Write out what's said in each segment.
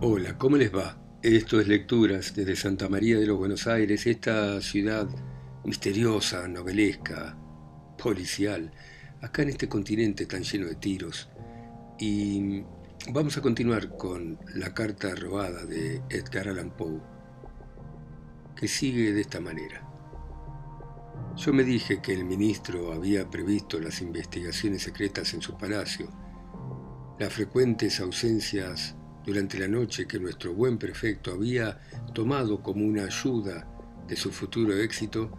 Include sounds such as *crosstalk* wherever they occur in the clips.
Hola, ¿cómo les va? Esto es Lecturas desde Santa María de los Buenos Aires, esta ciudad misteriosa, novelesca, policial, acá en este continente tan lleno de tiros. Y vamos a continuar con la carta robada de Edgar Allan Poe, que sigue de esta manera. Yo me dije que el ministro había previsto las investigaciones secretas en su palacio, las frecuentes ausencias durante la noche que nuestro buen prefecto había tomado como una ayuda de su futuro éxito,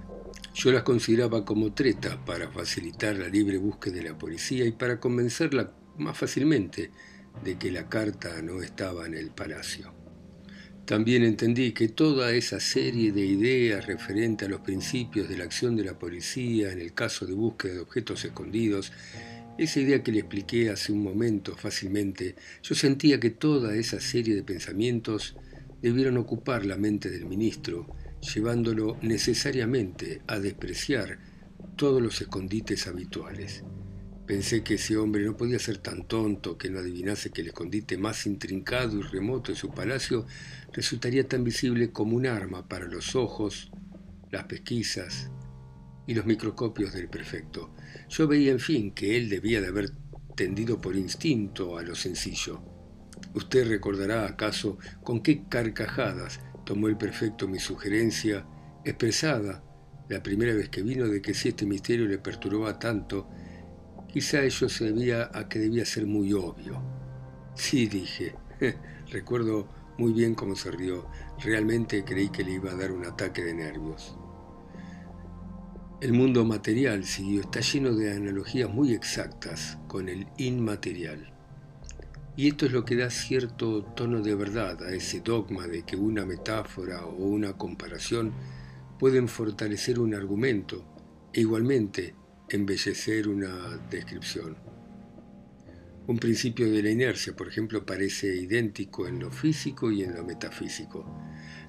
yo las consideraba como treta para facilitar la libre búsqueda de la policía y para convencerla más fácilmente de que la carta no estaba en el palacio. También entendí que toda esa serie de ideas referente a los principios de la acción de la policía en el caso de búsqueda de objetos escondidos esa idea que le expliqué hace un momento fácilmente, yo sentía que toda esa serie de pensamientos debieron ocupar la mente del ministro, llevándolo necesariamente a despreciar todos los escondites habituales. Pensé que ese hombre no podía ser tan tonto que no adivinase que el escondite más intrincado y remoto de su palacio resultaría tan visible como un arma para los ojos, las pesquisas y los microscopios del prefecto. Yo veía, en fin, que él debía de haber tendido por instinto a lo sencillo. Usted recordará acaso con qué carcajadas tomó el prefecto mi sugerencia, expresada la primera vez que vino de que si este misterio le perturbaba tanto, quizá ello se debía a que debía ser muy obvio. Sí, dije. *laughs* Recuerdo muy bien cómo se rió. Realmente creí que le iba a dar un ataque de nervios. El mundo material, siguió, está lleno de analogías muy exactas con el inmaterial. Y esto es lo que da cierto tono de verdad a ese dogma de que una metáfora o una comparación pueden fortalecer un argumento e igualmente embellecer una descripción. Un principio de la inercia, por ejemplo, parece idéntico en lo físico y en lo metafísico.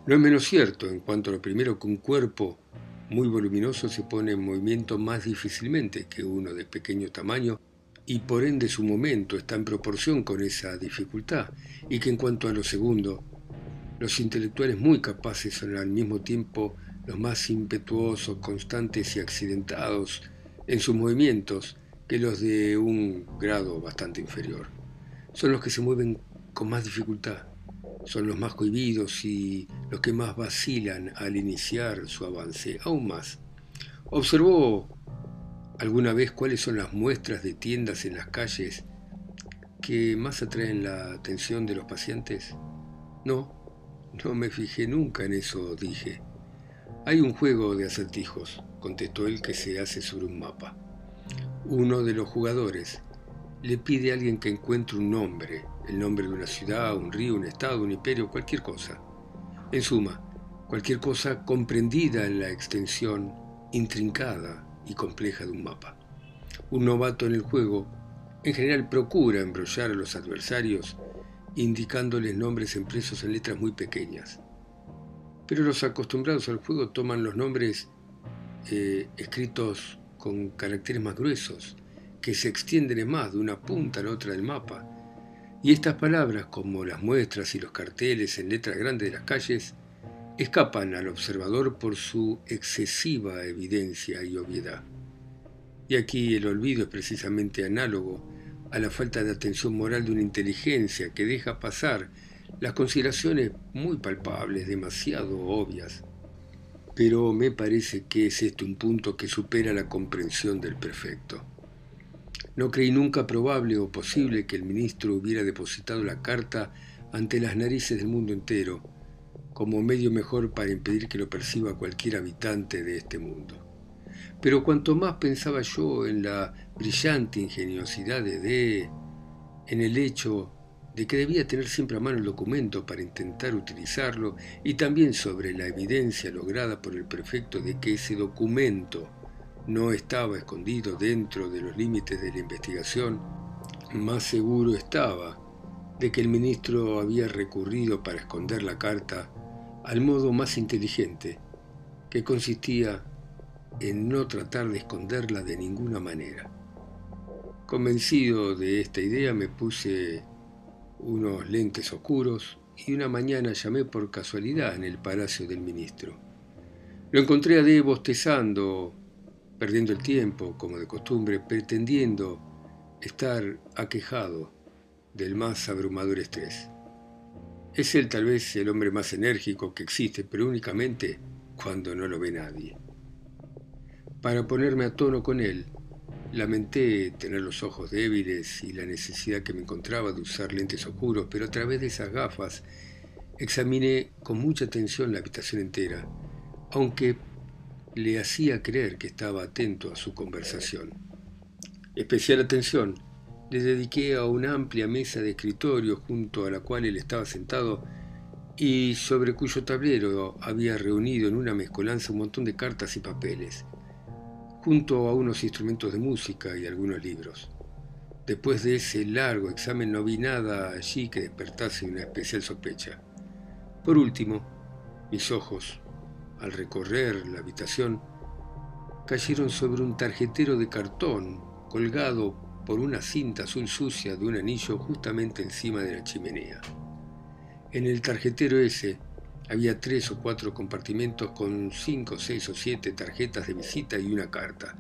No es menos cierto en cuanto a lo primero que un cuerpo muy voluminoso se pone en movimiento más difícilmente que uno de pequeño tamaño y por ende su momento está en proporción con esa dificultad y que en cuanto a lo segundo, los intelectuales muy capaces son al mismo tiempo los más impetuosos, constantes y accidentados en sus movimientos que los de un grado bastante inferior. Son los que se mueven con más dificultad son los más cohibidos y los que más vacilan al iniciar su avance, aún más. ¿Observó alguna vez cuáles son las muestras de tiendas en las calles que más atraen la atención de los pacientes? No, no me fijé nunca en eso, dije. Hay un juego de acertijos, contestó él, que se hace sobre un mapa. Uno de los jugadores le pide a alguien que encuentre un nombre, el nombre de una ciudad, un río, un estado, un imperio, cualquier cosa. En suma, cualquier cosa comprendida en la extensión intrincada y compleja de un mapa. Un novato en el juego en general procura embrollar a los adversarios indicándoles nombres impresos en letras muy pequeñas. Pero los acostumbrados al juego toman los nombres eh, escritos con caracteres más gruesos, que se extienden en más de una punta a la otra del mapa. Y estas palabras, como las muestras y los carteles en letras grandes de las calles, escapan al observador por su excesiva evidencia y obviedad. Y aquí el olvido es precisamente análogo a la falta de atención moral de una inteligencia que deja pasar las consideraciones muy palpables, demasiado obvias. Pero me parece que es este un punto que supera la comprensión del perfecto. No creí nunca probable o posible que el ministro hubiera depositado la carta ante las narices del mundo entero, como medio mejor para impedir que lo perciba cualquier habitante de este mundo. Pero cuanto más pensaba yo en la brillante ingeniosidad de D, en el hecho de que debía tener siempre a mano el documento para intentar utilizarlo, y también sobre la evidencia lograda por el prefecto de que ese documento no estaba escondido dentro de los límites de la investigación, más seguro estaba de que el ministro había recurrido para esconder la carta al modo más inteligente, que consistía en no tratar de esconderla de ninguna manera. Convencido de esta idea me puse unos lentes oscuros y una mañana llamé por casualidad en el palacio del ministro. Lo encontré a bostezando, perdiendo el tiempo, como de costumbre, pretendiendo estar aquejado del más abrumador estrés. Es él tal vez el hombre más enérgico que existe, pero únicamente cuando no lo ve nadie. Para ponerme a tono con él, lamenté tener los ojos débiles y la necesidad que me encontraba de usar lentes oscuros, pero a través de esas gafas examiné con mucha atención la habitación entera, aunque le hacía creer que estaba atento a su conversación. Especial atención le dediqué a una amplia mesa de escritorio junto a la cual él estaba sentado y sobre cuyo tablero había reunido en una mezcolanza un montón de cartas y papeles, junto a unos instrumentos de música y algunos libros. Después de ese largo examen no vi nada allí que despertase una especial sospecha. Por último, mis ojos, al recorrer la habitación, cayeron sobre un tarjetero de cartón colgado por una cinta azul sucia de un anillo justamente encima de la chimenea. En el tarjetero ese había tres o cuatro compartimentos con cinco, seis o siete tarjetas de visita y una carta.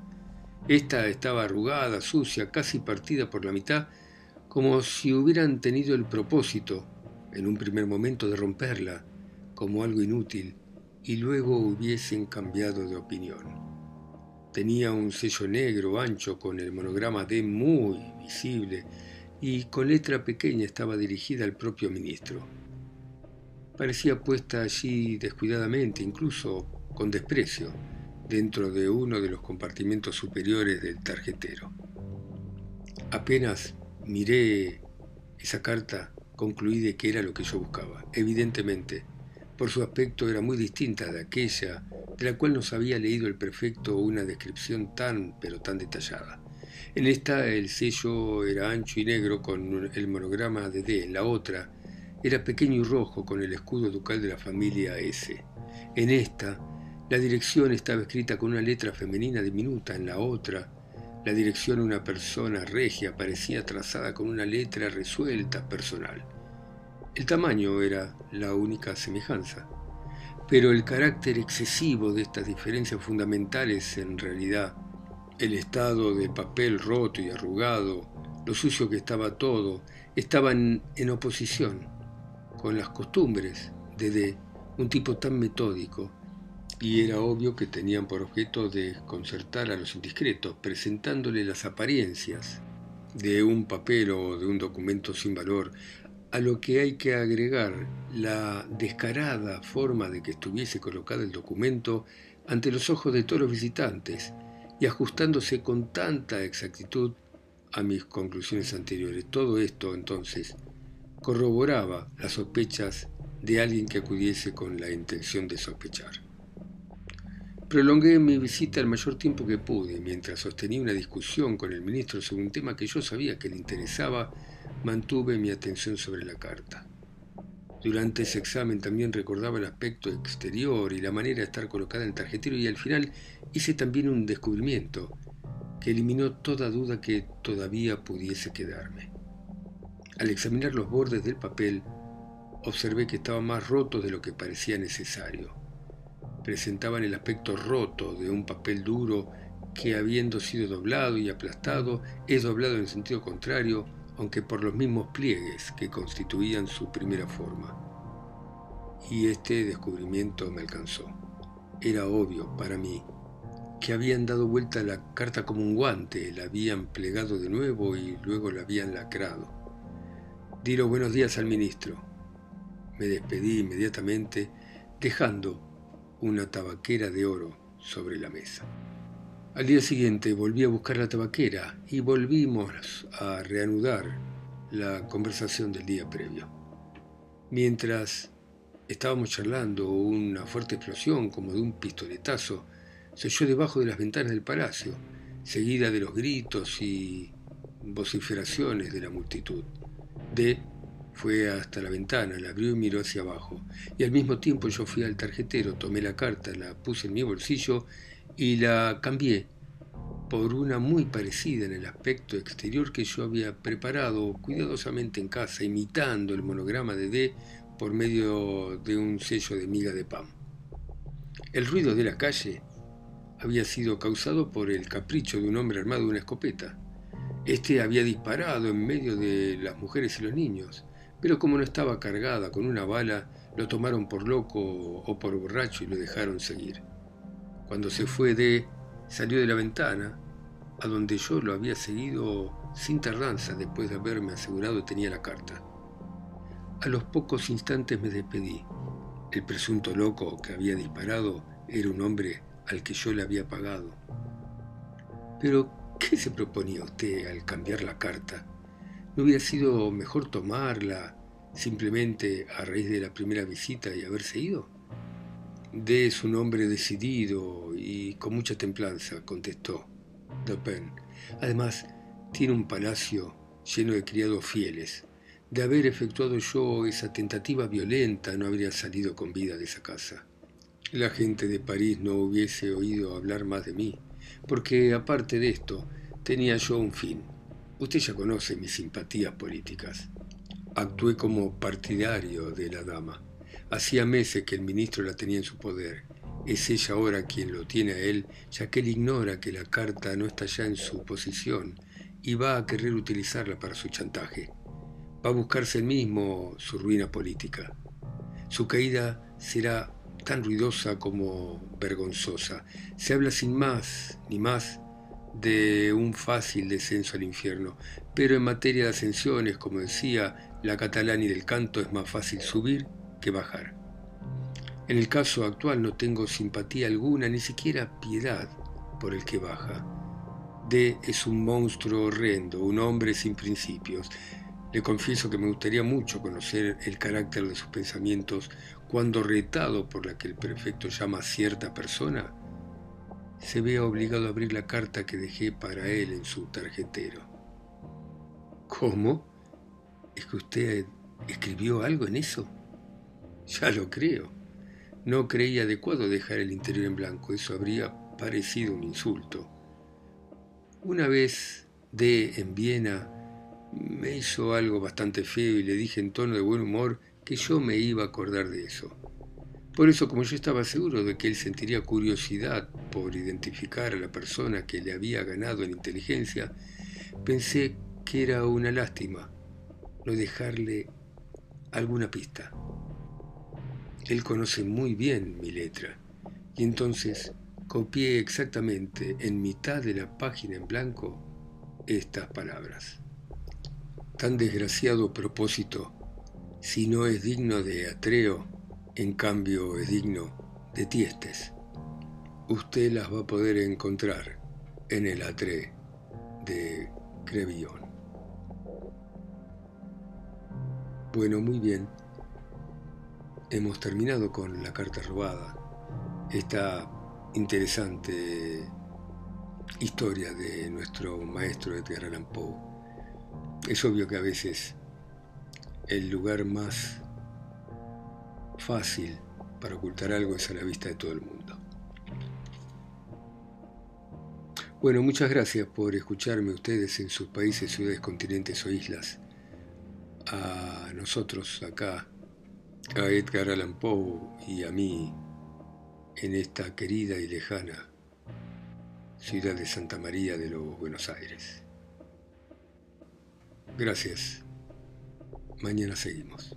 Esta estaba arrugada, sucia, casi partida por la mitad, como si hubieran tenido el propósito, en un primer momento, de romperla como algo inútil y luego hubiesen cambiado de opinión. Tenía un sello negro ancho con el monograma D muy visible y con letra pequeña estaba dirigida al propio ministro. Parecía puesta allí descuidadamente, incluso con desprecio, dentro de uno de los compartimentos superiores del tarjetero. Apenas miré esa carta, concluí de que era lo que yo buscaba. Evidentemente, por su aspecto era muy distinta de aquella de la cual nos había leído el prefecto una descripción tan pero tan detallada. En esta el sello era ancho y negro con el monograma de D, en la otra era pequeño y rojo con el escudo ducal de la familia S. En esta la dirección estaba escrita con una letra femenina diminuta, en la otra la dirección de una persona regia parecía trazada con una letra resuelta personal. El tamaño era la única semejanza, pero el carácter excesivo de estas diferencias fundamentales en realidad, el estado del papel roto y arrugado, lo sucio que estaba todo, estaban en oposición con las costumbres de D, un tipo tan metódico, y era obvio que tenían por objeto desconcertar a los indiscretos, presentándole las apariencias de un papel o de un documento sin valor a lo que hay que agregar la descarada forma de que estuviese colocado el documento ante los ojos de todos los visitantes y ajustándose con tanta exactitud a mis conclusiones anteriores. Todo esto, entonces, corroboraba las sospechas de alguien que acudiese con la intención de sospechar. Prolongué mi visita el mayor tiempo que pude, mientras sostenía una discusión con el ministro sobre un tema que yo sabía que le interesaba mantuve mi atención sobre la carta. Durante ese examen también recordaba el aspecto exterior y la manera de estar colocada en el tarjetero y al final hice también un descubrimiento que eliminó toda duda que todavía pudiese quedarme. Al examinar los bordes del papel, observé que estaban más rotos de lo que parecía necesario. Presentaban el aspecto roto de un papel duro que habiendo sido doblado y aplastado, es doblado en sentido contrario aunque por los mismos pliegues que constituían su primera forma. Y este descubrimiento me alcanzó. Era obvio para mí que habían dado vuelta la carta como un guante, la habían plegado de nuevo y luego la habían lacrado. Di los buenos días al ministro. Me despedí inmediatamente, dejando una tabaquera de oro sobre la mesa. Al día siguiente volví a buscar la tabaquera y volvimos a reanudar la conversación del día previo. Mientras estábamos charlando, una fuerte explosión como de un pistoletazo se oyó debajo de las ventanas del palacio, seguida de los gritos y vociferaciones de la multitud. D fue hasta la ventana, la abrió y miró hacia abajo. Y al mismo tiempo yo fui al tarjetero, tomé la carta, la puse en mi bolsillo y la cambié por una muy parecida en el aspecto exterior que yo había preparado cuidadosamente en casa, imitando el monograma de D por medio de un sello de miga de pan. El ruido de la calle había sido causado por el capricho de un hombre armado de una escopeta. Este había disparado en medio de las mujeres y los niños, pero como no estaba cargada con una bala, lo tomaron por loco o por borracho y lo dejaron seguir. Cuando se fue de, salió de la ventana, a donde yo lo había seguido sin tardanza después de haberme asegurado tenía la carta. A los pocos instantes me despedí. El presunto loco que había disparado era un hombre al que yo le había pagado. Pero, ¿qué se proponía usted al cambiar la carta? ¿No hubiera sido mejor tomarla simplemente a raíz de la primera visita y haberse ido? D es un hombre decidido y con mucha templanza, contestó Dupin. Además, tiene un palacio lleno de criados fieles. De haber efectuado yo esa tentativa violenta, no habría salido con vida de esa casa la gente de París no hubiese oído hablar más de mí, porque aparte de esto, tenía yo un fin. Usted ya conoce mis simpatías políticas. Actué como partidario de la dama. Hacía meses que el ministro la tenía en su poder. Es ella ahora quien lo tiene a él, ya que él ignora que la carta no está ya en su posición y va a querer utilizarla para su chantaje. Va a buscarse él mismo su ruina política. Su caída será tan ruidosa como vergonzosa. Se habla sin más ni más de un fácil descenso al infierno, pero en materia de ascensiones, como decía la catalán y del canto, es más fácil subir que bajar. En el caso actual no tengo simpatía alguna, ni siquiera piedad por el que baja. D es un monstruo horrendo, un hombre sin principios. Le confieso que me gustaría mucho conocer el carácter de sus pensamientos cuando retado por la que el prefecto llama cierta persona, se vea obligado a abrir la carta que dejé para él en su tarjetero. ¿Cómo? ¿Es que usted escribió algo en eso? Ya lo creo. No creí adecuado dejar el interior en blanco, eso habría parecido un insulto. Una vez de en Viena me hizo algo bastante feo y le dije en tono de buen humor que yo me iba a acordar de eso. Por eso, como yo estaba seguro de que él sentiría curiosidad por identificar a la persona que le había ganado en inteligencia, pensé que era una lástima no dejarle alguna pista. Él conoce muy bien mi letra, y entonces copié exactamente en mitad de la página en blanco estas palabras. Tan desgraciado propósito si no es digno de Atreo, en cambio es digno de Tiestes. Usted las va a poder encontrar en el Atre de Crevillon. Bueno, muy bien. Hemos terminado con la carta robada. Esta interesante historia de nuestro maestro Edgar Allan Poe. Es obvio que a veces el lugar más fácil para ocultar algo es a la vista de todo el mundo. Bueno, muchas gracias por escucharme ustedes en sus países, ciudades, continentes o islas. A nosotros acá, a Edgar Allan Poe y a mí en esta querida y lejana ciudad de Santa María de los Buenos Aires. Gracias. Mañana seguimos.